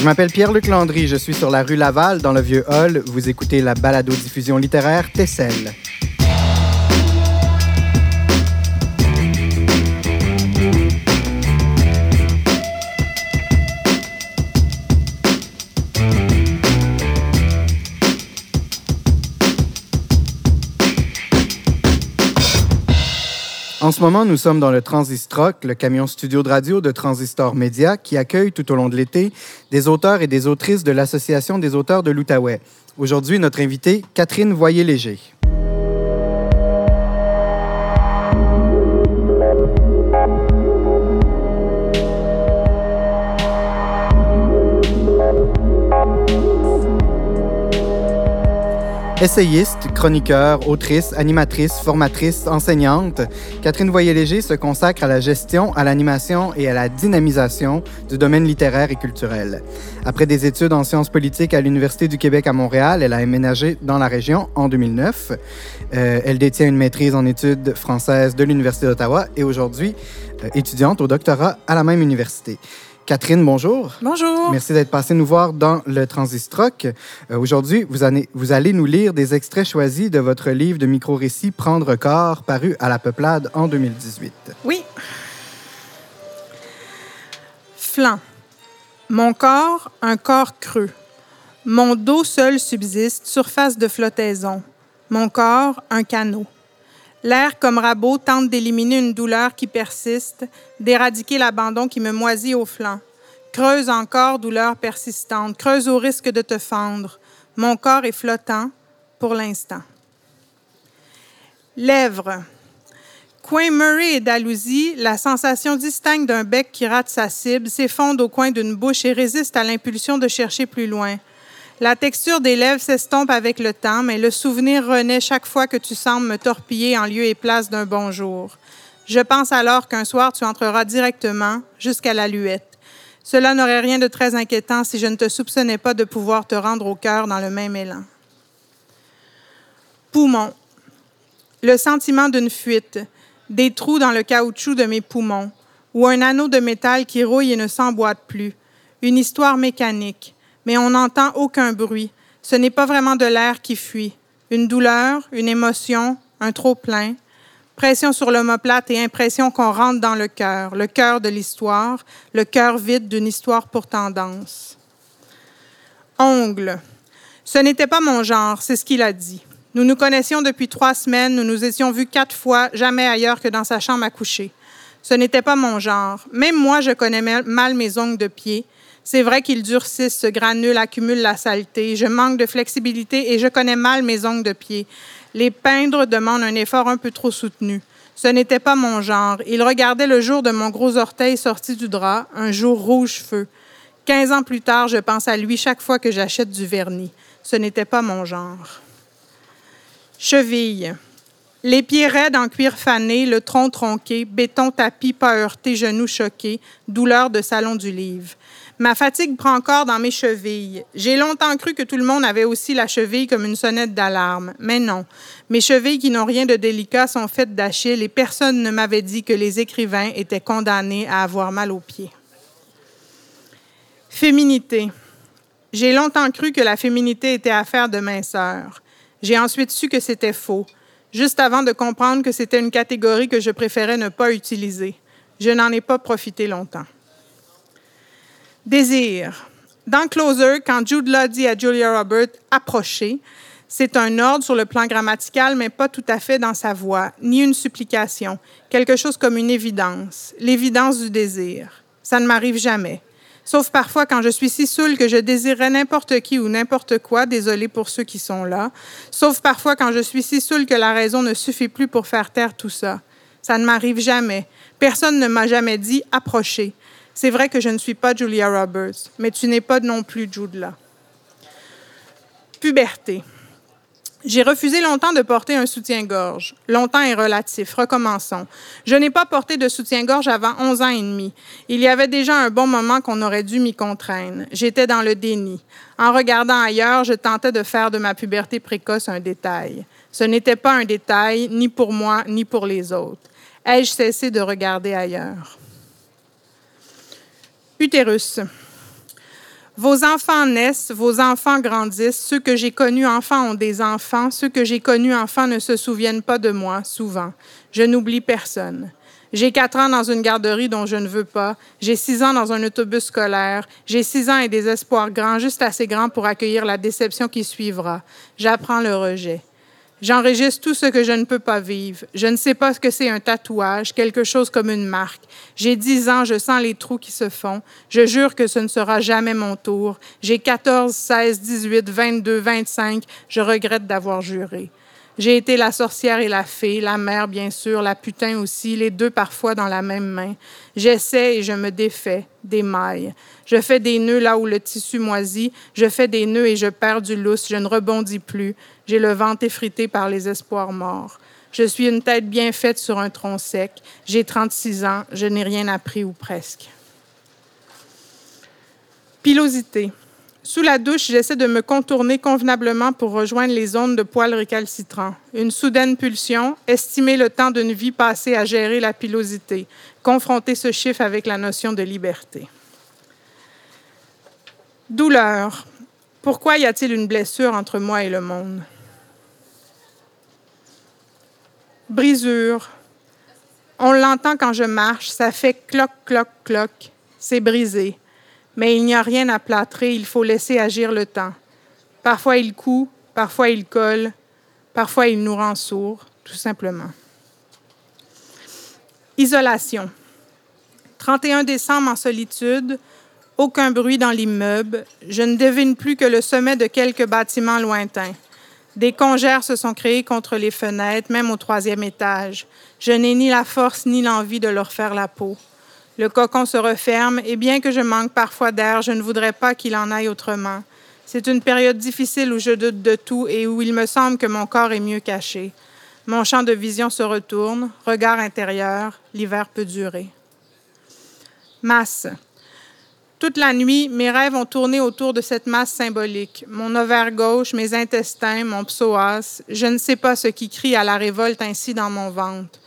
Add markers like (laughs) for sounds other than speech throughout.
Je m'appelle Pierre-Luc Landry, je suis sur la rue Laval, dans le Vieux Hall. Vous écoutez la balado-diffusion littéraire Tessel. En ce moment, nous sommes dans le Transistroc, le camion studio de radio de Transistor Média, qui accueille tout au long de l'été des auteurs et des autrices de l'Association des auteurs de l'Outaouais. Aujourd'hui, notre invitée, Catherine Voyer-Léger. Essayiste, chroniqueur, autrice, animatrice, formatrice, enseignante, Catherine Voyer-Léger se consacre à la gestion, à l'animation et à la dynamisation du domaine littéraire et culturel. Après des études en sciences politiques à l'Université du Québec à Montréal, elle a aménagé dans la région en 2009. Euh, elle détient une maîtrise en études françaises de l'Université d'Ottawa et aujourd'hui euh, étudiante au doctorat à la même université. Catherine, bonjour. Bonjour. Merci d'être passée nous voir dans le Transistroc. Euh, Aujourd'hui, vous, allez- vous allez nous lire des extraits choisis de votre livre de micro-récits Prendre corps, paru à la Peuplade en 2018. Oui. Flanc. Mon corps, un corps creux. Mon dos seul subsiste, surface de flottaison. Mon corps, un canot. L'air comme rabot tente d'éliminer une douleur qui persiste, d'éradiquer l'abandon qui me moisit au flanc. Creuse encore, douleur persistante, creuse au risque de te fendre. Mon corps est flottant pour l'instant. Lèvres. Coin Murray et Dalhousie, la sensation distincte d'un bec qui rate sa cible s'effondre au coin d'une bouche et résiste à l'impulsion de chercher plus loin. La texture des lèvres s'estompe avec le temps, mais le souvenir renaît chaque fois que tu sembles me torpiller en lieu et place d'un bonjour. Je pense alors qu'un soir tu entreras directement jusqu'à la luette. Cela n'aurait rien de très inquiétant si je ne te soupçonnais pas de pouvoir te rendre au cœur dans le même élan. Poumon. Le sentiment d'une fuite, des trous dans le caoutchouc de mes poumons, ou un anneau de métal qui rouille et ne s'emboîte plus. Une histoire mécanique, mais on n'entend aucun bruit. Ce n'est pas vraiment de l'air qui fuit. Une douleur, une émotion, un trop-plein. Pression sur l'omoplate et impression qu'on rentre dans le cœur, le cœur de l'histoire, le cœur vide d'une histoire pourtant dense. Ongle. Ce n'était pas mon genre, c'est ce qu'il a dit. Nous nous connaissions depuis trois semaines, nous nous étions vus quatre fois, jamais ailleurs que dans sa chambre à coucher. Ce n'était pas mon genre. Même moi, je connais mal mes ongles de pied. C'est vrai qu'ils durcissent, se granulent, accumulent la saleté. Je manque de flexibilité et je connais mal mes ongles de pied. Les peindre demandent un effort un peu trop soutenu. Ce n'était pas mon genre. Il regardait le jour de mon gros orteil sorti du drap, un jour rouge feu. Quinze ans plus tard, je pense à lui chaque fois que j'achète du vernis. Ce n'était pas mon genre. Cheville. Les pieds raides en cuir fané, le tronc tronqué, béton tapis pas heurté, genoux choqués, douleur de salon du livre. Ma fatigue prend encore dans mes chevilles. J'ai longtemps cru que tout le monde avait aussi la cheville comme une sonnette d'alarme, mais non. Mes chevilles qui n'ont rien de délicat sont faites d'Achille et personne ne m'avait dit que les écrivains étaient condamnés à avoir mal aux pieds. Féminité. J'ai longtemps cru que la féminité était affaire de minceur. J'ai ensuite su que c'était faux, juste avant de comprendre que c'était une catégorie que je préférais ne pas utiliser. Je n'en ai pas profité longtemps. Désir. Dans Closer, quand Jude Law dit à Julia Roberts approchez, c'est un ordre sur le plan grammatical, mais pas tout à fait dans sa voix, ni une supplication, quelque chose comme une évidence, l'évidence du désir. Ça ne m'arrive jamais. Sauf parfois quand je suis si saoule que je désirerais n'importe qui ou n'importe quoi, désolé pour ceux qui sont là. Sauf parfois quand je suis si saoule que la raison ne suffit plus pour faire taire tout ça. Ça ne m'arrive jamais. Personne ne m'a jamais dit approchez. C'est vrai que je ne suis pas Julia Roberts, mais tu n'es pas non plus Jude Law. Puberté. J'ai refusé longtemps de porter un soutien-gorge. Longtemps est relatif. Recommençons. Je n'ai pas porté de soutien-gorge avant 11 ans et demi. Il y avait déjà un bon moment qu'on aurait dû m'y contraindre. J'étais dans le déni. En regardant ailleurs, je tentais de faire de ma puberté précoce un détail. Ce n'était pas un détail, ni pour moi, ni pour les autres. Ai-je cessé de regarder ailleurs? Utérus. Vos enfants naissent, vos enfants grandissent, ceux que j'ai connus enfants ont des enfants, ceux que j'ai connus enfants ne se souviennent pas de moi, souvent. Je n'oublie personne. J'ai quatre ans dans une garderie dont je ne veux pas. J'ai six ans dans un autobus scolaire. J'ai six ans et des espoirs grands, juste assez grands pour accueillir la déception qui suivra. J'apprends le rejet. J'enregistre tout ce que je ne peux pas vivre. Je ne sais pas ce que c'est un tatouage, quelque chose comme une marque. J'ai dix ans, je sens les trous qui se font. Je jure que ce ne sera jamais mon tour. J'ai 14, 16, 18, 22, 25. Je regrette d'avoir juré. J'ai été la sorcière et la fée, la mère bien sûr, la putain aussi, les deux parfois dans la même main. J'essaie et je me défais, des mailles. Je fais des nœuds là où le tissu moisit, je fais des nœuds et je perds du lousse, je ne rebondis plus. J'ai le ventre effrité par les espoirs morts. Je suis une tête bien faite sur un tronc sec. J'ai 36 ans, je n'ai rien appris ou presque. Pilosité. Sous la douche, j'essaie de me contourner convenablement pour rejoindre les zones de poils récalcitrants. Une soudaine pulsion, estimer le temps d'une vie passée à gérer la pilosité, confronter ce chiffre avec la notion de liberté. Douleur. Pourquoi y a-t-il une blessure entre moi et le monde? Brisure. On l'entend quand je marche, ça fait cloc, cloc, cloc. C'est brisé. Mais il n'y a rien à plâtrer, il faut laisser agir le temps. Parfois il coud, parfois il colle, parfois il nous rend sourds, tout simplement. Isolation. 31 décembre en solitude, aucun bruit dans l'immeuble, je ne devine plus que le sommet de quelques bâtiments lointains. Des congères se sont créés contre les fenêtres, même au troisième étage. Je n'ai ni la force ni l'envie de leur faire la peau. Le cocon se referme et bien que je manque parfois d'air, je ne voudrais pas qu'il en aille autrement. C'est une période difficile où je doute de tout et où il me semble que mon corps est mieux caché. Mon champ de vision se retourne, regard intérieur, l'hiver peut durer. Masse. Toute la nuit, mes rêves ont tourné autour de cette masse symbolique. Mon ovaire gauche, mes intestins, mon psoas. Je ne sais pas ce qui crie à la révolte ainsi dans mon ventre.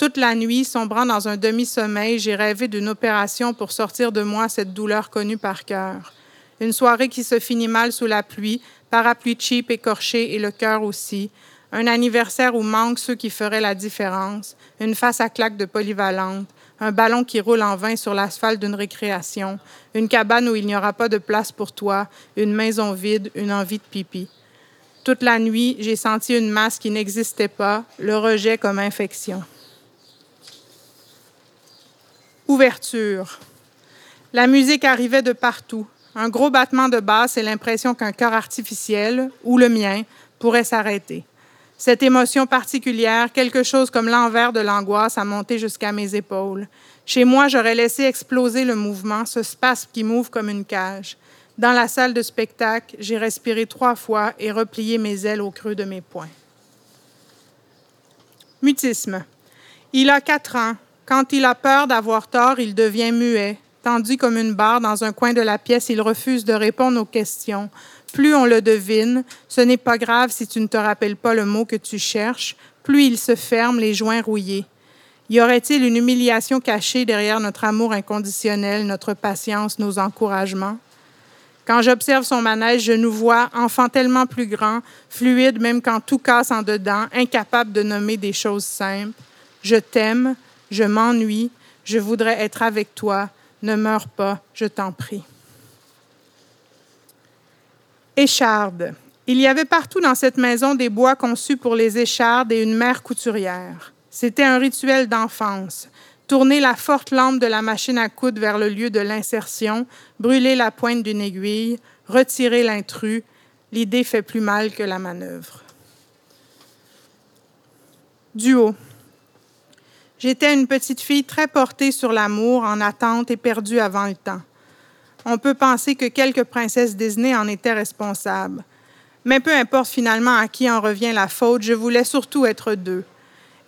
Toute la nuit, sombrant dans un demi-sommeil, j'ai rêvé d'une opération pour sortir de moi cette douleur connue par cœur. Une soirée qui se finit mal sous la pluie, parapluie cheap écorché et le cœur aussi. Un anniversaire où manquent ceux qui feraient la différence. Une face à claque de polyvalente un ballon qui roule en vain sur l'asphalte d'une récréation, une cabane où il n'y aura pas de place pour toi, une maison vide, une envie de pipi. Toute la nuit, j'ai senti une masse qui n'existait pas, le rejet comme infection. Ouverture. La musique arrivait de partout. Un gros battement de basse et l'impression qu'un cœur artificiel, ou le mien, pourrait s'arrêter. Cette émotion particulière, quelque chose comme l'envers de l'angoisse, a monté jusqu'à mes épaules. Chez moi, j'aurais laissé exploser le mouvement, ce spasme qui m'ouvre comme une cage. Dans la salle de spectacle, j'ai respiré trois fois et replié mes ailes au creux de mes poings. Mutisme. Il a quatre ans. Quand il a peur d'avoir tort, il devient muet. Tendu comme une barre dans un coin de la pièce, il refuse de répondre aux questions plus on le devine, ce n'est pas grave si tu ne te rappelles pas le mot que tu cherches, plus il se ferme, les joints rouillés. Y aurait-il une humiliation cachée derrière notre amour inconditionnel, notre patience, nos encouragements? Quand j'observe son manège, je nous vois, enfant tellement plus grand, fluide même quand tout casse en dedans, incapable de nommer des choses simples. Je t'aime, je m'ennuie, je voudrais être avec toi, ne meurs pas, je t'en prie. Écharde. Il y avait partout dans cette maison des bois conçus pour les échardes et une mère couturière. C'était un rituel d'enfance. Tourner la forte lampe de la machine à coudre vers le lieu de l'insertion, brûler la pointe d'une aiguille, retirer l'intrus, l'idée fait plus mal que la manœuvre. Duo. J'étais une petite fille très portée sur l'amour, en attente et perdue avant le temps. On peut penser que quelques princesses Disney en étaient responsables. Mais peu importe finalement à qui en revient la faute, je voulais surtout être deux.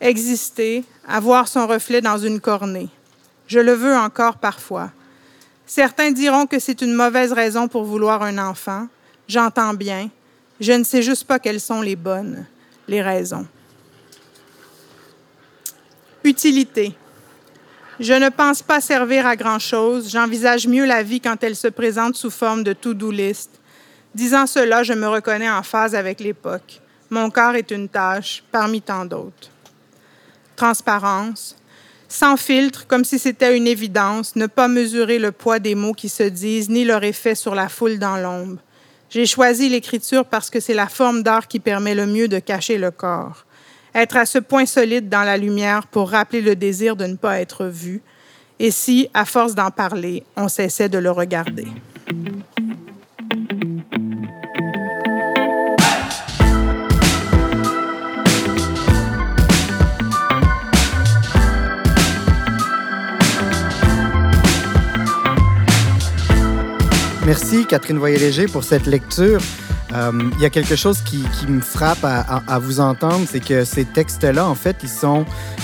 Exister, avoir son reflet dans une cornée. Je le veux encore parfois. Certains diront que c'est une mauvaise raison pour vouloir un enfant. J'entends bien. Je ne sais juste pas quelles sont les bonnes, les raisons. Utilité. Je ne pense pas servir à grand-chose. J'envisage mieux la vie quand elle se présente sous forme de to-do list. Disant cela, je me reconnais en phase avec l'époque. Mon corps est une tâche parmi tant d'autres. Transparence. Sans filtre, comme si c'était une évidence, ne pas mesurer le poids des mots qui se disent ni leur effet sur la foule dans l'ombre. J'ai choisi l'écriture parce que c'est la forme d'art qui permet le mieux de cacher le corps. Être à ce point solide dans la lumière pour rappeler le désir de ne pas être vu. Et si, à force d'en parler, on cessait de le regarder? Merci Catherine Voyer-Léger pour cette lecture. Euh, il y a quelque chose qui, me frappe à, vous entendre, c'est que ces textes-là, en fait, ils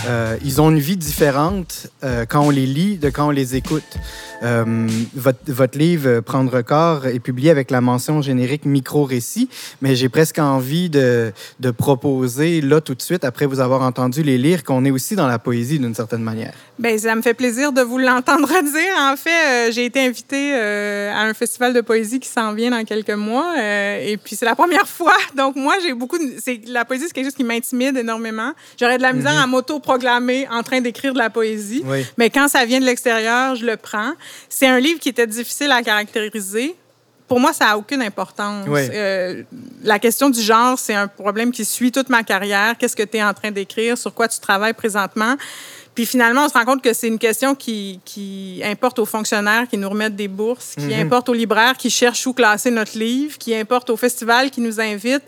euh, ont une vie différente euh, quand on les lit de quand on les écoute. Euh, votre, livre Prendre corps est publié avec la mention générique micro-récit, mais j'ai presque envie de, de, proposer là tout de suite, après vous avoir entendu les lire, qu'on est aussi dans la poésie d'une certaine manière. Bien, ça me fait plaisir de vous l'entendre (laughs) dire. En fait, j'ai été invitée à un festival de poésie qui s'en vient dans quelques mois et puis c'est la première fois. (laughs) Donc moi, j'ai beaucoup. De... La poésie, c'est quelque chose qui m'intimide énormément. J'aurais de la misère -hmm. à m'auto-proclamer en train d'écrire de la poésie. Oui. Mais quand ça vient de l'extérieur, je le prends. C'est un livre qui était difficile à caractériser. Pour moi, ça n'a aucune importance. Oui. Euh, la question du genre, c'est un problème qui suit toute ma carrière. Qu'est-ce que tu es en train d'écrire? Sur quoi tu travailles présentement? Puis finalement, on se rend compte que c'est une question qui, qui, importe aux fonctionnaires qui nous remettent des bourses, qui mm -hmm. importe aux libraires qui cherchent où classer notre livre, qui importe aux festivals qui nous invitent.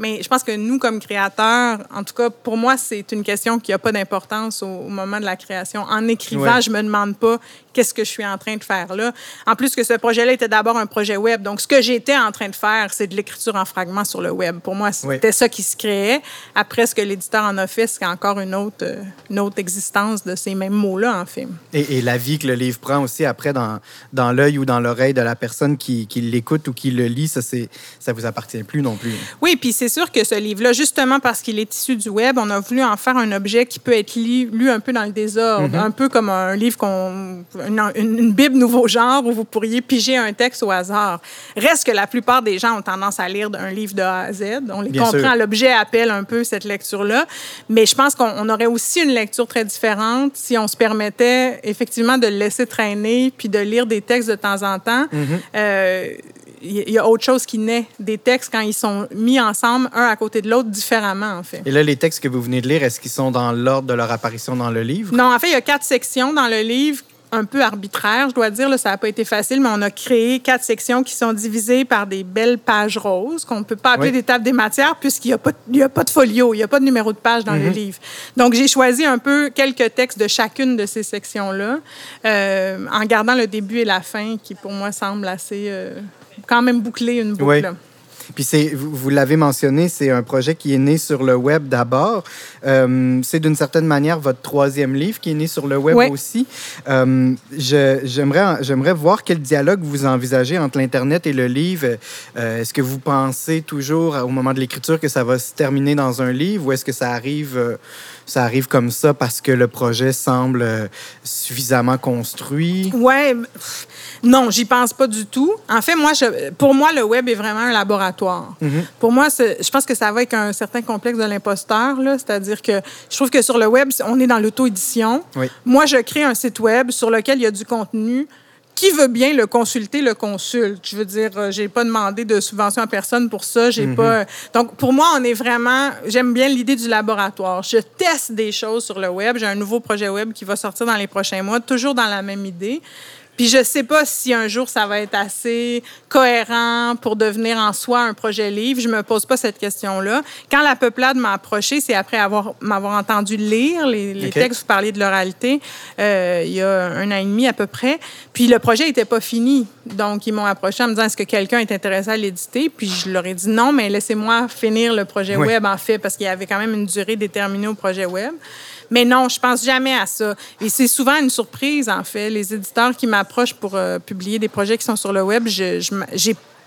Mais je pense que nous, comme créateurs, en tout cas, pour moi, c'est une question qui n'a pas d'importance au, au, moment de la création. En écrivant, ouais. je me demande pas qu'est-ce que je suis en train de faire là. En plus que ce projet-là était d'abord un projet web. Donc, ce que j'étais en train de faire, c'est de l'écriture en fragments sur le web. Pour moi, c'était ça qui se créait. Après, ce que l'éditeur en a fait, c'est encore une autre, une autre existence de ces mêmes mots-là, en fait. Et, et, la vie que le livre prend aussi après dans, dans l'œil ou dans l'oreille de la personne qui, qui l'écoute ou qui le lit, ça, ça vous appartient plus non plus. Oui, puis c'est sûr que ce livre-là, justement parce qu'il est issu du web, on a voulu en faire un objet qui peut être lu, lu un peu dans le désordre, mm -hmm. un peu comme un livre qu'on une, une, Bible nouveau genre où vous pourriez piger un texte au hasard. Reste que la plupart des gens ont tendance à lire un livre de A à Z. On les Bien comprend, l'objet appelle un peu cette lecture-là. Mais je pense qu'on aurait aussi une lecture très différente si on se permettait effectivement de le laisser traîner puis de lire des textes de temps en temps. Mm -hmm. euh, il y a autre chose qui naît des textes quand ils sont mis ensemble, un à côté de l'autre, différemment, en fait. Et là, les textes que vous venez de lire, est-ce qu'ils sont dans l'ordre de leur apparition dans le livre? Non, en fait, il y a quatre sections dans le livre un peu arbitraire, je dois dire. Là, ça n'a pas été facile, mais on a créé quatre sections qui sont divisées par des belles pages roses, qu'on ne peut pas appeler oui. des tables des matières, puisqu'il n'y a, a, pas de folio, il n'y a pas de numéro de page dans mm -hmm. le livre. Donc, j'ai choisi un peu quelques textes de chacune de ces sections-là, euh, en gardant le début et la fin, qui pour moi semble assez... Euh, quand même boucler une boucle. Oui. Puis c'est, vous, vous l'avez mentionné, c'est un projet qui est né sur le web d'abord. Euh, c'est d'une certaine manière votre troisième livre qui est né sur le web oui. aussi. Euh, j'aimerais, j'aimerais voir quel dialogue vous envisagez entre l'Internet et le livre. Euh, est-ce que vous pensez toujours au moment de l'écriture que ça va se terminer dans un livre ou est-ce que ça arrive, ça arrive comme ça parce que le projet semble suffisamment construit? Ouais. Non, j'y pense pas du tout. En fait, moi, je, pour moi, le web est vraiment un laboratoire. Mm -hmm. Pour moi, je pense que ça va avec un certain complexe de l'imposteur, c'est-à-dire que je trouve que sur le web, on est dans l'auto-édition. Oui. Moi, je crée un site web sur lequel il y a du contenu. Qui veut bien le consulter, le consulte? Je veux dire, j'ai pas demandé de subvention à personne pour ça. J'ai mm -hmm. pas. Donc, pour moi, on est vraiment. J'aime bien l'idée du laboratoire. Je teste des choses sur le web. J'ai un nouveau projet web qui va sortir dans les prochains mois, toujours dans la même idée. Puis je sais pas si un jour ça va être assez cohérent pour devenir en soi un projet livre. Je me pose pas cette question-là. Quand la peuplade m'a approché, c'est après avoir m'avoir entendu lire les, les okay. textes, vous parliez de l'oralité, euh, il y a un an et demi à peu près. Puis le projet était pas fini. Donc ils m'ont approché en me disant est-ce que quelqu'un est intéressé à l'éditer? Puis je leur ai dit non, mais laissez-moi finir le projet oui. web en fait parce qu'il y avait quand même une durée déterminée au projet web. Mais non, je pense jamais à ça. Et c'est souvent une surprise, en fait. Les éditeurs qui m'approchent pour euh, publier des projets qui sont sur le web, j'ai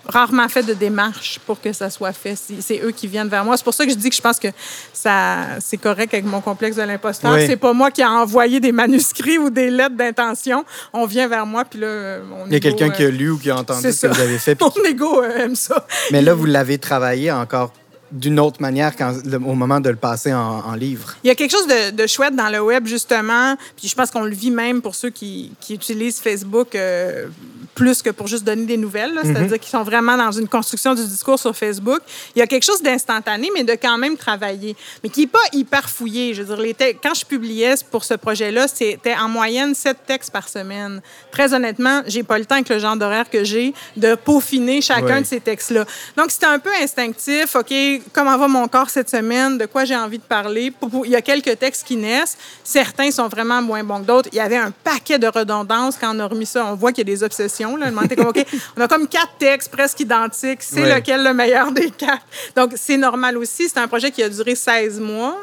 rarement fait de démarche pour que ça soit fait. C'est eux qui viennent vers moi. C'est pour ça que je dis que je pense que ça c'est correct avec mon complexe de l'imposteur. C'est pas moi qui ai envoyé des manuscrits ou des lettres d'intention. On vient vers moi, puis là, mon Il y a quelqu'un qui a lu ou qui a entendu ce que vous avez fait. (laughs) mon ego aime ça. Mais là, vous l'avez travaillé encore d'une autre manière quand, au moment de le passer en, livre. Il y a quelque chose de, chouette dans le web, justement, puis je pense qu'on le vit même pour ceux qui, utilisent Facebook euh, plus que pour juste donner des nouvelles, mhm. c'est-à-dire qu'ils sont vraiment dans une construction du discours sur Facebook. Il y a quelque chose d'instantané, mais de quand même travailler, mais qui n'est pas hyper fouillé. Je veux dire, les quand je publiais pour ce projet-là, c'était en moyenne sept textes par semaine. Très honnêtement, j'ai pas le temps avec le genre d'horaire que j'ai de peaufiner chacun de ces textes-là. Donc, c'était un peu instinctif. OK, comment va mon corps cette semaine? De quoi j'ai envie de parler? Il y a quelques textes qui naissent. Certains sont vraiment moins bons que d'autres. Il y avait un paquet de redondances quand on a remis ça. On voit qu'il y a des obsessions (laughs) on a comme quatre textes presque identiques. C'est lequel le meilleur des quatre? Donc, c'est normal aussi. C'est un projet qui a duré 16 mois.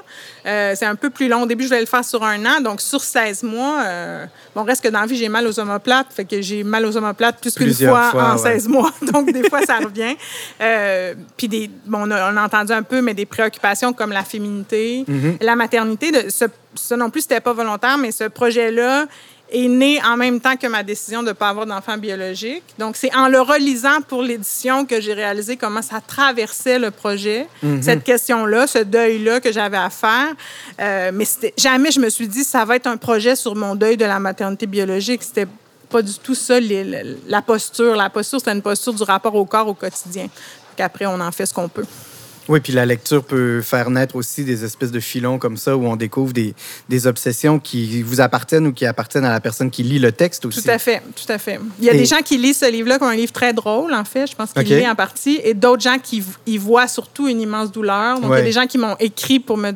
Euh, c'est un peu plus long. Au début, je voulais le faire sur un an. Donc, sur 16 mois, euh, bon, reste que dans la vie, j'ai mal aux omoplates. Fait que j'ai mal aux omoplates plus qu'une fois, en 16 mois. (laughs) Donc, des fois, ça revient. Euh, puis, des, bon, on, a, entendu un peu, mais des préoccupations comme la féminité, mm-hmm. la maternité. De, ce, ça non plus, c'était pas volontaire, mais ce projet-là, est né en même temps que ma décision de ne pas avoir d'enfant biologique. Donc, c'est en le relisant pour l'édition que j'ai réalisé comment ça traversait le projet, mhm. cette question-là, ce deuil-là que j'avais à faire. Euh, mais jamais je me suis dit, ça va être un projet sur mon deuil de la maternité biologique. C'était pas du tout ça, la posture. La posture, c'était une posture du rapport au corps au quotidien. Qu'après, on en fait ce qu'on peut. Oui, puis la lecture peut faire naître aussi des espèces de filons comme ça où on découvre des, des obsessions qui vous appartiennent ou qui appartiennent à la personne qui lit le texte aussi. Tout à fait, tout à fait. Il y a des gens qui lisent ce livre-là comme un livre très drôle, en fait, je pense qu'il lit en partie, et d'autres gens qui y voient surtout une immense douleur. Donc, il y a des gens qui m'ont écrit pour me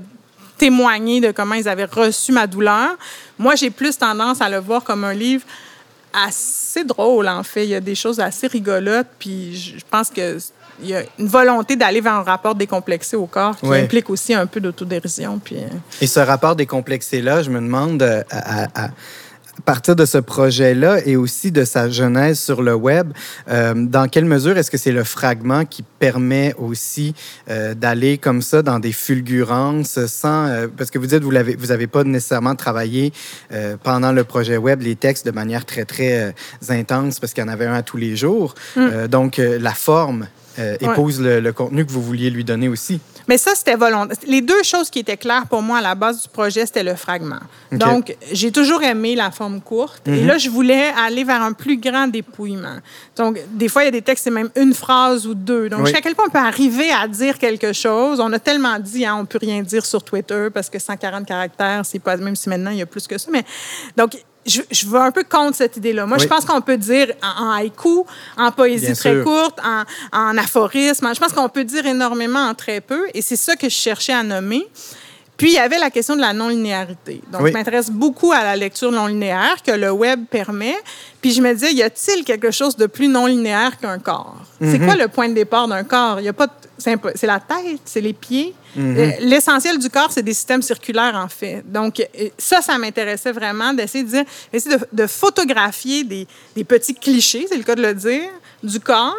témoigner de comment ils avaient reçu ma douleur. Moi, j'ai plus tendance à le voir comme un livre assez drôle, en fait. Il y a des choses assez rigolotes, puis je pense que il y a une volonté d'aller vers un rapport décomplexé au corps qui implique aussi un peu d'autodérision. Puis... Euh. Et ce rapport décomplexé-là, je me demande, euh, à, partir de ce projet-là et aussi de sa genèse sur le web, euh, dans quelle mesure est-ce que c'est le fragment qui permet aussi d'aller comme ça dans des fulgurances sans... parce que vous dites, vous n'avez vous avez pas nécessairement travaillé pendant le projet web les textes de manière très, très intense parce qu'il y en avait un à tous les jours. Mm. donc, la forme euh, épouse le, contenu que vous vouliez lui donner aussi. Mais ça, c'était volontaire. Les deux choses qui étaient claires pour moi à la base du projet, c'était le fragment. Donc, j'ai toujours aimé la forme courte. Et mhm. là, je voulais aller vers un plus grand dépouillement. Donc, des fois, il y a des textes, c'est même une phrase ou deux. Donc, jusqu'à quel point on peut arriver à dire quelque chose? On a tellement dit, hein, on ne peut rien dire sur Twitter parce que 140 caractères, c'est pas, même si maintenant il y a plus que ça. Mais donc, je, je veux un peu contre cette idée-là. Moi, je pense qu'on peut dire en, haïku, en poésie très courte, en, en aphorisme. Je pense qu'on peut dire énormément en très peu. Et c'est ça que je cherchais à nommer. Puis, il y avait la question de la non-linéarité. Donc, je m'intéresse beaucoup à la lecture non-linéaire que le web permet. Puis, je me disais, y a-t-il quelque chose de plus non-linéaire qu'un corps? C'est mhm. quoi le point de départ d'un corps? Il y a pas c'est la tête, c'est les pieds. Mhm. Euh, l'essentiel du corps, c'est des systèmes circulaires, en fait. Donc, euh, ça, ça m'intéressait vraiment d'essayer de, dire, essayer de, photographier des, des petits clichés, c'est le cas de le dire, du corps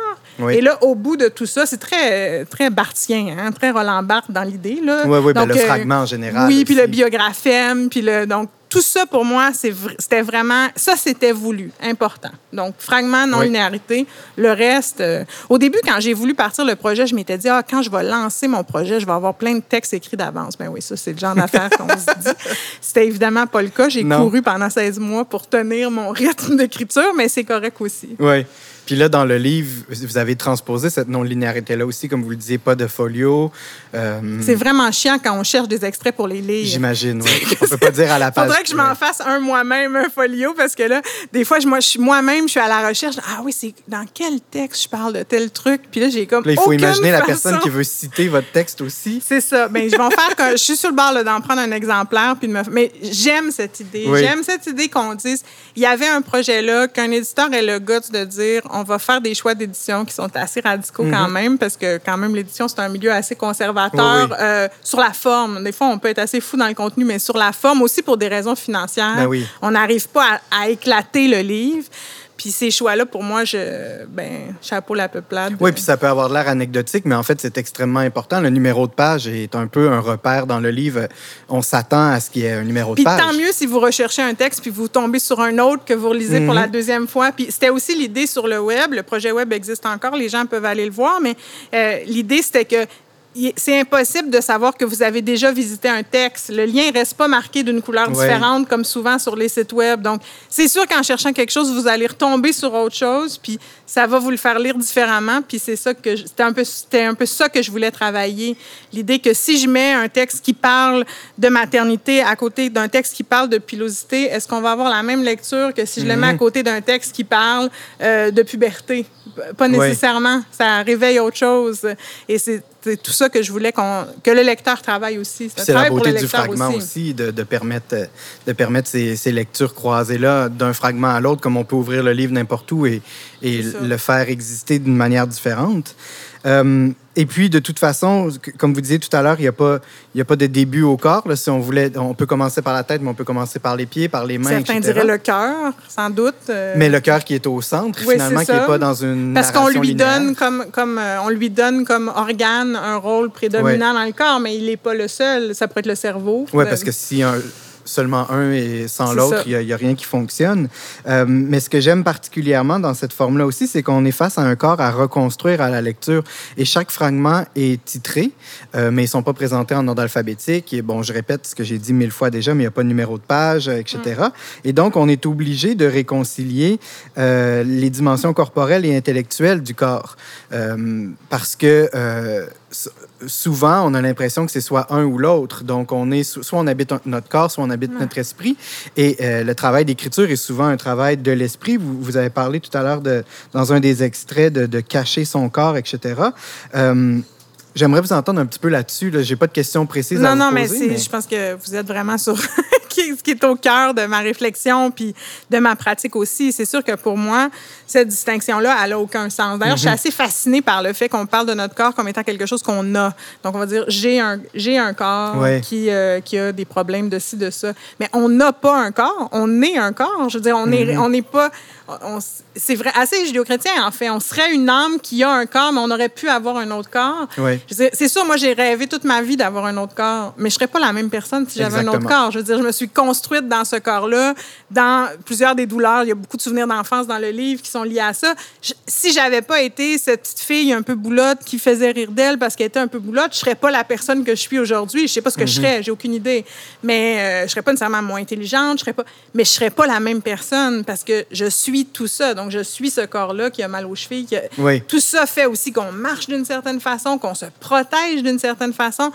et là, au bout de tout ça, c'est très, très bartien, hein, très Roland Barthes dans l'idée. Oui, oui, ben, le euh, fragment en général. Oui, puis le biographème, puis le. Donc, tout ça, pour moi, c'était vraiment. Ça, c'était voulu, important. Donc, fragment, non-linéarité. Le reste. Euh, au début, quand j'ai voulu partir le projet, je m'étais dit, ah, quand je vais lancer mon projet, je vais avoir plein de textes écrits d'avance. Ben oui, ça, c'est le genre d'affaire qu'on se dit. (laughs) C'était évidemment pas le cas. J'ai couru pendant 16 mois pour tenir mon rythme d'écriture, mais c'est correct aussi. Oui. Puis là, dans le livre, vous avez transposé cette non-linéarité-là aussi, comme vous le disiez, pas de folio. Euh, c'est vraiment chiant quand on cherche des extraits pour les lire. J'imagine, oui. (laughs) on peut pas dire à la page. Faudrait que je m'en fasse un moi-même, un folio, parce que là, des fois, moi, je suis moi-même, je suis à la recherche. Ah oui, c'est dans quel texte je parle de tel truc? Puis là, j'ai comme. il faut imaginer la personne qui veut citer votre texte aussi. C'est ça. Mais ben, je vais en faire que je suis sur le bord d'en prendre un exemplaire. Puis de me... Mais j'aime cette idée. J'aime cette idée qu'on dise il y avait un projet là, qu'un éditeur ait le goût de dire on va faire des choix d'édition qui sont assez radicaux quand mhm. même, parce que quand même, l'édition, c'est un milieu assez conservateur euh, sur la forme. Des fois, on peut être assez fou dans le contenu, mais sur la forme aussi pour des raisons financières. Ben on n'arrive pas à, éclater le livre. Puis ces choix-là, pour moi, je, ben, chapeau la peuplade. Oui, puis ça peut avoir l'air anecdotique, mais en fait, c'est extrêmement important. Le numéro de page est un peu un repère dans le livre. On s'attend à ce qu'il y ait un numéro de puis page. tant mieux si vous recherchez un texte puis vous tombez sur un autre que vous relisez pour Mhm. la deuxième fois. Puis c'était aussi l'idée sur le web. Le projet web existe encore, les gens peuvent aller le voir, mais euh, l'idée, c'était que c'est impossible de savoir que vous avez déjà visité un texte. Le lien reste pas marqué d'une couleur Ouais. différente, comme souvent sur les sites web. Donc, c'est sûr qu'en cherchant quelque chose, vous allez retomber sur autre chose, puis ça va vous le faire lire différemment. Puis c'est ça que c'était un peu c'était un peu ça que je voulais travailler. L'idée que si je mets un texte qui parle de maternité à côté d'un texte qui parle de pilosité, est-ce qu'on va avoir la même lecture que si je le mets à Mhm. côté d'un texte qui parle euh, de puberté? Pas Ouais. nécessairement. Ça réveille autre chose. Et c'est c'est tout ça que je voulais qu'on que le lecteur travaille aussi. C'est la beauté du fragment aussi, de, de permettre, de permettre ces, ces lectures croisées-là d'un fragment à l'autre, comme on peut ouvrir le livre n'importe où et, le faire exister d'une manière différente. Euh, et puis, de toute façon, comme vous disiez tout à l'heure, il n'y a, pas- y a pas de début au corps. Là. Si on voulait, on peut commencer par la tête, mais on peut commencer par les pieds, par les mains, Certains etc. diraient le cœur, sans doute. euh, Mais le cœur qui est au centre, Oui, finalement, qui n'est pas dans une Parce qu'on lui linéaire. donne comme, comme euh, on lui donne comme organe un rôle prédominant dans le corps, mais il n'est pas le seul. Ça pourrait être le cerveau. Oui, parce que si un- seulement un et sans l'autre, il n'y a, rien qui fonctionne. Euh, mais ce que j'aime particulièrement dans cette forme-là aussi, c'est qu'on est face à un corps à reconstruire à la lecture. Et chaque fragment est titré, euh, mais ils ne sont pas présentés en ordre alphabétique. Et bon, je répète ce que j'ai dit mille fois déjà, mais il n'y a pas de numéro de page, euh, etc. Et donc, on est obligé de réconcilier euh, les dimensions corporelles et intellectuelles du corps. Parce que souvent, on a l'impression que c'est soit un ou l'autre. Donc, on est so- soit on habite notre corps, soit on habite Ouais. notre esprit. Et euh, le travail d'écriture est souvent un travail de l'esprit. Vous, vous avez parlé tout à l'heure dans un des extraits de, de cacher son corps, etc. Euh, J'aimerais vous entendre un petit peu là-dessus. Je n'ai pas de questions précises à Non, vous non, mais, poser. c'est- je pense que vous êtes vraiment sur qui- ce qui est au cœur de ma réflexion puis de ma pratique aussi. C'est sûr que pour moi, cette distinction-là, elle n'a aucun sens. D'ailleurs, je Mhm. suis assez fascinée par le fait qu'on parle de notre corps comme étant quelque chose qu'on a. Donc, on va dire, j'ai un, j'ai un corps Ouais. qui, euh, qui a des problèmes de ci, de ça. Mais on n'a pas un corps, on est un corps. Je veux dire, on Mhm. on n'est pas... c'est vrai, assez judéo-chrétien, en fait. On serait une âme qui a un corps, mais on aurait pu avoir un autre corps. Oui. C'est sûr, moi, j'ai rêvé toute ma vie d'avoir un autre corps, mais je serais pas la même personne si j'avais un autre corps. Je veux dire, je me suis construite dans ce corps-là, dans plusieurs des douleurs. Il y a beaucoup de souvenirs d'enfance dans le livre qui sont liés à ça. Je- si j'avais pas été cette petite fille un peu boulotte qui faisait rire d'elle parce qu'elle était un peu boulotte, je serais pas la personne que je suis aujourd'hui. Je sais pas ce que je serais, j'ai aucune idée. Mais euh, je serais pas nécessairement moins intelligente, je serais pas, mais je serais pas la même personne parce que je suis tout ça. Donc, je suis ce corps-là qui a mal aux chevilles, qui a- Oui. tout ça fait aussi qu'on marche d'une certaine façon, qu'on se protège d'une certaine façon.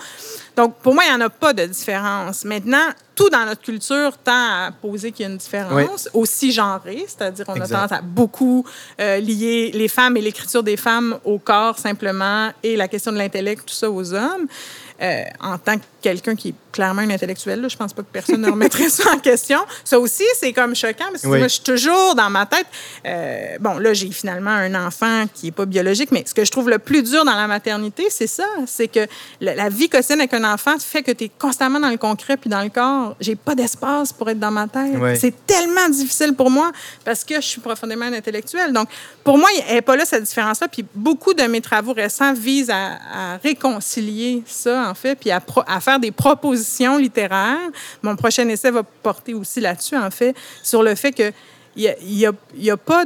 Donc, pour moi, il n'y en a pas de différence. Maintenant, tout dans notre culture tend à poser qu'il y a une différence, aussi genrée, c'est-à-dire on Exact. a tendance à beaucoup euh, lier les femmes et l'écriture des femmes au corps simplement et la question de l'intellect, tout ça aux hommes. Euh, en tant que quelqu'un qui est clairement un intellectuel, là, je pense pas que personne ne remettrait ça en question. Ça aussi, c'est comme choquant parce que Oui. moi, je suis toujours dans ma tête. euh, bon, là, j'ai finalement un enfant qui est pas biologique, mais ce que je trouve le plus dur dans la maternité, c'est ça. C'est que la, la vie quotidienne avec un enfant fait que tu es constamment dans le concret puis dans le corps. J'ai pas d'espace pour être dans ma tête. Oui. C'est tellement difficile pour moi parce que je suis profondément un intellectuel. Donc, pour moi, elle n'est pas là, cette différence-là. Puis beaucoup de mes travaux récents visent à, à réconcilier ça, en fait, puis à, pro- à faire des propositions Mon prochain essai va porter aussi là-dessus, en fait, sur le fait que il n'y a, a- pas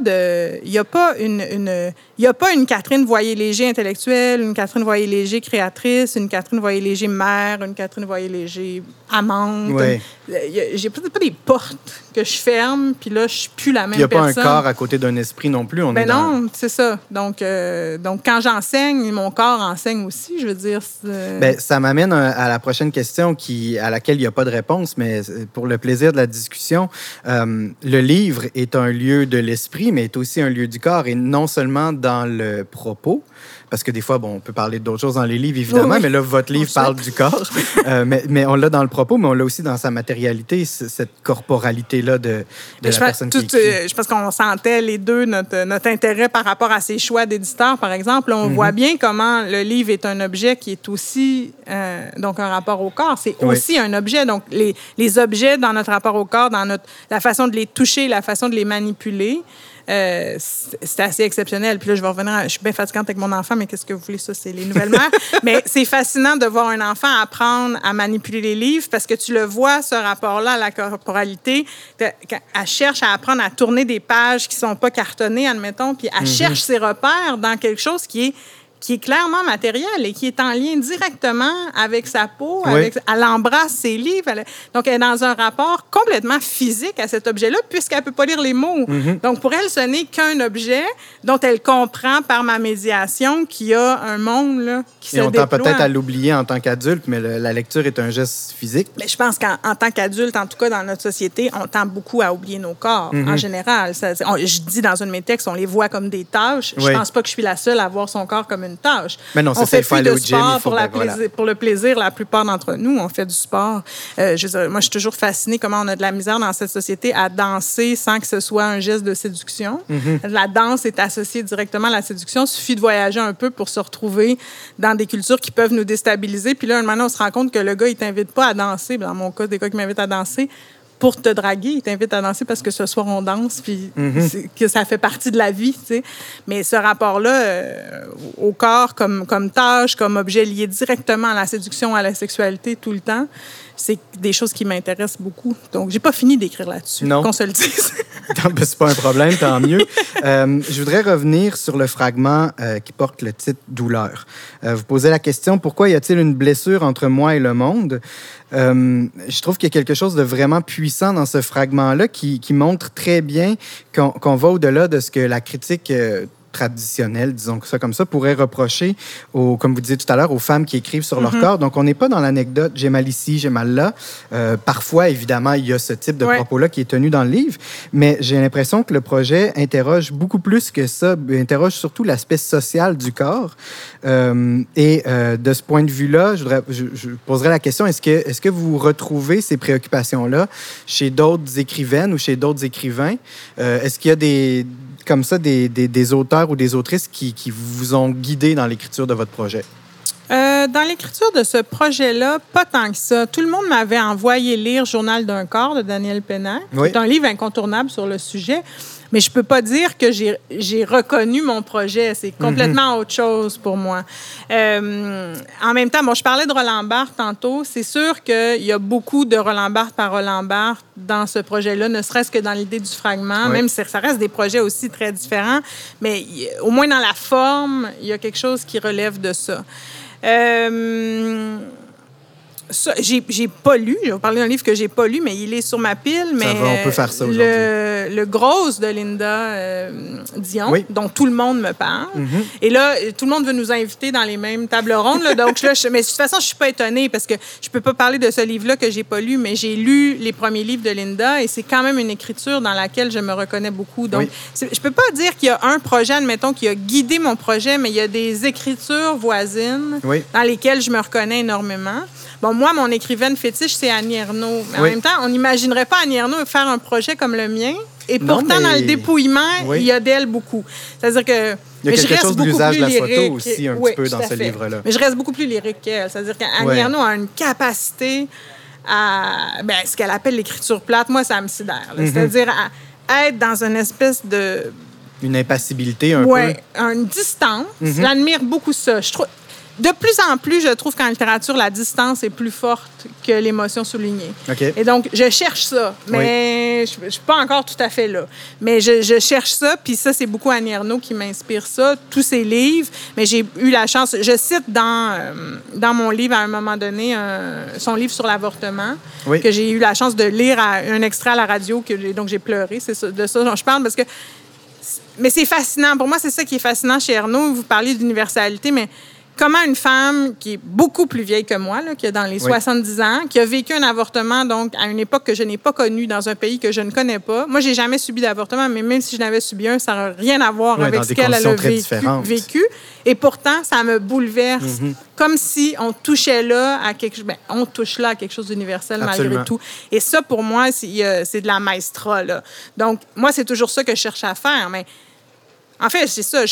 une, Catherine Voyer-Léger intellectuelle, une Catherine Voyer-Léger créatrice, une Catherine Voyer-Léger mère, une Catherine Voyer-Léger amante. Ouais. J'ai peut-être pas des portes que je ferme, puis là, je suis plus la même Il n'y a pas un personne. corps à côté d'un esprit non plus. On est Ben dans- non, c'est ça. Donc, euh, donc quand j'enseigne, mon corps enseigne aussi. Je veux dire. c'est- Ben, ça m'amène à à la prochaine question qui, à laquelle il n'y a pas de réponse, mais pour le plaisir de la discussion, euh, le livre est un lieu de l'esprit, mais est aussi un lieu du corps, et non seulement dans le propos, parce que des fois, bon, on peut parler d'autres choses dans les livres, évidemment, Oui, mais là, votre livre On parle du corps. Euh, mais, mais on l'a dans le propos, mais on l'a aussi dans sa matérialité, cette corporalité-là de, la je, pense, personne qui tout, écrit. euh, je pense qu'on sentait les deux notre, notre intérêt par rapport à ces choix d'éditeurs, par exemple. On Mhm. voit bien comment le livre est un objet qui est aussi euh, donc un rapport au corps. C'est Oui. aussi un objet. Donc, les, les objets dans notre rapport au corps, dans notre, la façon de les toucher, la façon de les manipuler, euh, c'est assez exceptionnel. Puis là, je vais revenir, je suis bien fatigante avec mon enfant, mais qu'est-ce que vous voulez, ça, c'est les nouvelles mères. (laughs) mais c'est fascinant de voir un enfant apprendre à manipuler les livres parce que tu le vois, ce rapport-là à la corporalité. Elle cherche à apprendre à tourner des pages qui sont pas cartonnées, admettons, puis elle mm-hmm. cherche ses repères dans quelque chose qui est qui est clairement matériel et qui est en lien directement avec sa peau. Avec, elle embrasse ses livres. donc, elle est dans un rapport complètement physique à cet objet-là, puisqu'elle ne peut pas lire les mots. Mm-hmm. Donc, pour elle, ce n'est qu'un objet dont elle comprend par ma médiation qu'il y a un monde là, qui et on tend peut-être à l'oublier en tant qu'adulte, mais la lecture est un geste physique. Mais je pense qu'en tant qu'adulte, en tout cas dans notre société, on tend beaucoup à oublier nos corps, mm-hmm. en général. je dis dans un de mes textes, on les voit comme des tâches. Je Je pense pas que je suis la seule à voir son corps comme une tâche. Mais non, c'est ça, il faut aller au gym. pour, pour, le plaisir, la plupart d'entre nous, on fait du sport. Euh, je, moi, je suis toujours fascinée comment on a de la misère dans cette société à danser sans que ce soit un geste de séduction. Mm-hmm. La danse est associée directement à la séduction. Il suffit de voyager un peu pour se retrouver dans des cultures qui peuvent nous déstabiliser. Puis là, maintenant, on se rend compte que le gars, il t'invite pas à danser. Dans mon cas, des gars qui m'invitent à danser, pour te draguer, il t'invite à danser parce que ce soir on danse, puis mhm. que ça fait partie de la vie, tu sais. Mais ce rapport-là euh, au corps comme, comme tâche, comme objet lié directement à la séduction, à la sexualité tout le temps, c'est des choses qui m'intéressent beaucoup. Donc, j'ai pas fini d'écrire là-dessus. Non. Qu'on se le dise. (laughs) Ben, c'est pas un problème, tant mieux. (laughs) Euh, je voudrais revenir sur le fragment euh, qui porte le titre Douleur. vous posez la question pourquoi y a-t-il une blessure entre moi et le monde? Euh, je trouve qu'il y a quelque chose de vraiment puissant dans ce fragment-là qui, montre très bien qu'on va au-delà de ce que la critique euh, traditionnelle, disons ça comme ça, pourrait reprocher, aux, comme vous disiez tout à l'heure, aux femmes qui écrivent sur leur mhm. corps. Donc, on n'est pas dans l'anecdote j'ai mal ici, j'ai mal là. Euh, parfois, évidemment, il y a ce type de propos-là qui est tenu dans le livre, mais j'ai l'impression que le projet interroge beaucoup plus que ça, interroge surtout l'aspect social du corps. Euh, et euh, de ce point de vue-là, je, je, je, poserais la question est-ce que, est que vous retrouvez ces préoccupations-là chez d'autres écrivaines ou chez d'autres écrivains? Est-ce qu'il y a des comme ça des, des, auteurs ou des autrices qui, qui, vous ont guidé dans l'écriture de votre projet? Euh, dans l'écriture de ce projet-là, pas tant que ça. Tout le monde m'avait envoyé lire Journal d'un corps de Daniel Penner. C'est un livre incontournable sur le sujet. Mais je peux pas dire que j'ai reconnu mon projet. C'est complètement mhm. autre chose pour moi. Euh, en même temps, bon, je parlais de Roland Barthes tantôt. C'est sûr qu'il y a beaucoup de Roland Barthes par Roland Barthes dans ce projet-là, ne serait-ce que dans l'idée du fragment, même si ça reste des projets aussi très différents. Mais au moins dans la forme, il y a quelque chose qui relève de ça. Euh, j'ai pas lu. Je vais parler d'un livre que j'ai pas lu, mais il est sur ma pile. Mais on peut faire ça le, le gros de Linda euh, Dion, dont tout le monde me parle. Mm-hmm. Et là, tout le monde veut nous inviter dans les mêmes tables rondes. donc là, mais de toute façon, je suis pas étonnée parce que je peux pas parler de ce livre-là que j'ai pas lu, mais j'ai lu les premiers livres de Linda et c'est quand même une écriture dans laquelle je me reconnais beaucoup. Donc, je peux pas dire qu'il y a un projet, admettons, qui a guidé mon projet, mais il y a des écritures voisines dans lesquelles je me reconnais énormément. Bon, moi, mon écrivaine fétiche, c'est Annie Ernaux. Mais en même temps, on n'imaginerait pas Annie Ernaux faire un projet comme le mien. Et pourtant, dans le dépouillement, il y a d'elle beaucoup. C'est-à-dire que. Il y a quelque chose de l'usage de la photo aussi, un petit peu, dans ce livre-là. Mais je reste beaucoup plus lyrique qu'elle. C'est-à-dire qu'Annie Ernaux a une capacité à. Ben, ce qu'elle appelle l'écriture plate, moi, ça me sidère. Mm-hmm. C'est-à-dire à être dans une espèce de. Une impassibilité, un ouais, peu. une distance. Mm-hmm. J'admire beaucoup ça. Je trouve de plus en plus, je trouve qu'en littérature, la distance est plus forte que l'émotion soulignée. Et donc, je cherche ça, mais je ne suis pas encore tout à fait là. Mais je, cherche ça, puis ça, c'est beaucoup Annie Ernaux qui m'inspire ça, tous ses livres. Mais j'ai eu la chance, je cite dans, euh, dans mon livre à un moment donné son livre sur l'avortement, que j'ai eu la chance de lire un extrait à la radio, que, donc j'ai pleuré. C'est de ça dont je parle parce que. Mais c'est fascinant. Pour moi, c'est ça qui est fascinant chez Ernaux. Vous parlez d'universalité, mais comment une femme qui est beaucoup plus vieille que moi, qui a dans les 70 ans, qui a vécu un avortement donc à une époque que je n'ai pas connue, dans un pays que je ne connais pas. Moi, j'ai jamais subi d'avortement, mais même si je n'avais subi un, ça n'a rien à voir avec ce qu'elle a vécu, Et pourtant, ça me bouleverse. Mm-hmm. Comme si on touchait là à quelque chose. Ben, on touche là à quelque chose d'universel malgré tout. Et ça, pour moi, c'est de la maestra. Là. Donc, moi, c'est toujours ça que je cherche à faire. Mais En fait, c'est ça.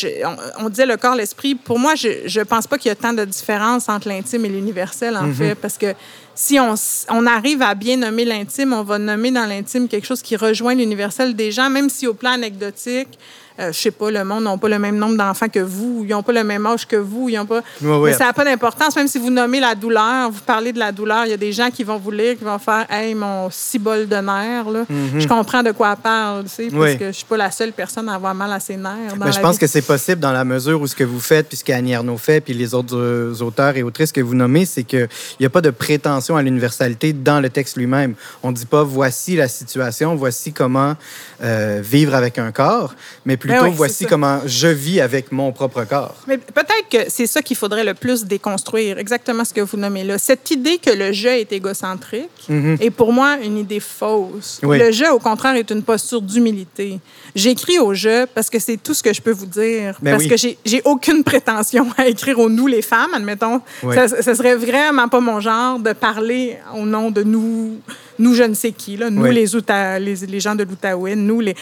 on, disait le corps, l'esprit. Pour moi, je ne pense pas qu'il y a tant de différence entre l'intime et l'universel, en mm-hmm. fait, parce que si on, on, arrive à bien nommer l'intime, on va nommer dans l'intime quelque chose qui rejoint l'universel des gens, même si au plan anecdotique, euh, je sais pas, le monde n'a pas le même nombre d'enfants que vous, ils n'ont pas le même âge que vous, ils ont pas. Mais ça n'a pas d'importance, même si vous nommez la douleur, vous parlez de la douleur, il y a des gens qui vont vous lire, qui vont faire Hey, mon cibole de nerfs, là. Mm-hmm. Je comprends de quoi elle parle, tu sais, parce que je suis pas la seule personne à avoir mal à ses nerfs. Mais je pense que c'est possible dans la mesure où ce que vous faites, puis ce qu'Annie Arnaud fait, puis les autres euh, auteurs et autrices que vous nommez, c'est qu'il n'y a pas de prétention à l'universalité dans le texte lui-même. On ne dit pas voici la situation, voici comment euh, vivre avec un corps, mais plutôt ben voici comment je vis avec mon propre corps. Mais peut-être que c'est ça qu'il faudrait le plus déconstruire, exactement ce que vous nommez là. Cette idée que le jeu est égocentrique mhm. est pour moi une idée fausse. Le jeu, au contraire, est une posture d'humilité. J'écris au jeu parce que c'est tout ce que je peux vous dire. Ben parce que j'ai aucune (laughs) prétention à écrire au nous, les femmes, admettons. Ça, ça serait vraiment pas mon genre de parler au nom de nous nous je ne sais qui, là, nous les, les, les, gens de l'Outaouais, nous les...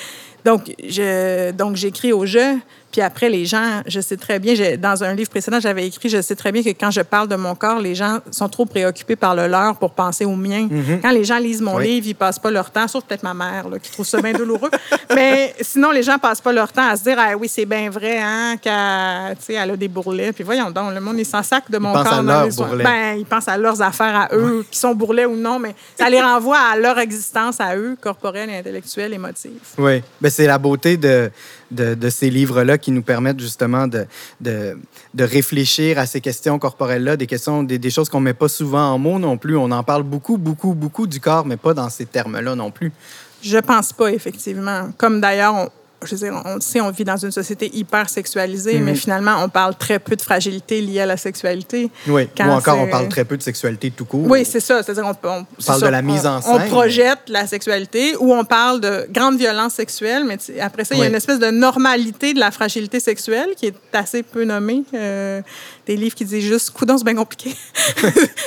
Donc, je, donc j'écris au jeu. Puis après, les gens, je sais très bien, dans un livre précédent, j'avais écrit, je sais très bien que quand je parle de mon corps, les gens sont trop préoccupés par le leur pour penser au mien. Mhm. Quand les gens lisent mon livre, ils passent pas leur temps, sauf peut-être ma mère, là, qui trouve ça bien douloureux. (laughs) Mais sinon, les gens passent pas leur temps à se dire, ah oui, c'est bien vrai, hein, qu'elle a des bourrelets. Puis voyons donc, le monde, il s'en sac de mon corps. dans les Ben, ils pensent à leurs affaires à eux, qui sont bourrelets ou non, mais ça les renvoie à leur existence à eux, corporelle, intellectuelle, émotive. Oui, c'est la beauté de de, ces livres-là qui nous permettent justement de, de, réfléchir à ces questions corporelles-là, des questions, des, des choses qu'on ne met pas souvent en mots non plus. On en parle beaucoup, beaucoup, beaucoup du corps, mais pas dans ces termes-là non plus. Je pense pas, effectivement. Comme d'ailleurs, je veux dire, on sait, on vit dans une société hyper sexualisée, mais mhm. finalement, on parle très peu de fragilité liée à la sexualité. Oui, ou encore, on parle très peu de sexualité tout court. Oui, c'est ça. C'est-à-dire, on, parle de la mise en scène. On projette la sexualité ou on parle de grande violence sexuelle, mais après ça, il y a une espèce de normalité de la fragilité sexuelle qui est assez peu nommée. Euh, des livres qui disent juste, coudon, c'est bien compliqué. (laughs) (laughs)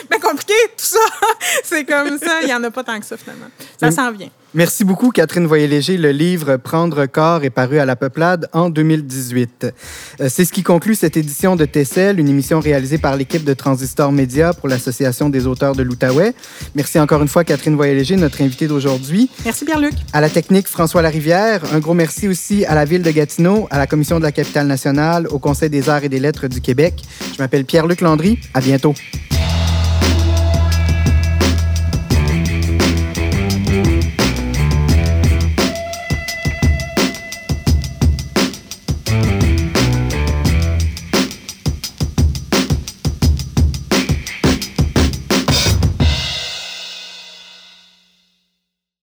bien compliqué, tout ça. (laughs) c'est comme ça. Il n'y en a pas tant que ça, finalement. Ça s'en vient. Merci beaucoup, Catherine Voyer-Léger. Le livre Prendre corps est paru à la Peuplade en 2018. Euh, c'est ce qui conclut cette édition de Tessel, une émission réalisée par l'équipe de Transistor Média pour l'Association des auteurs de l'Outaouais. Merci encore une fois, Catherine Voyer-Léger, notre invitée d'aujourd'hui. Merci, Pierre-Luc. À la technique, François Larivière. Un gros merci aussi à la Ville de Gatineau, à la Commission de la capitale nationale, au Conseil des arts et des lettres du Québec. Je m'appelle Pierre-Luc Landry. À bientôt.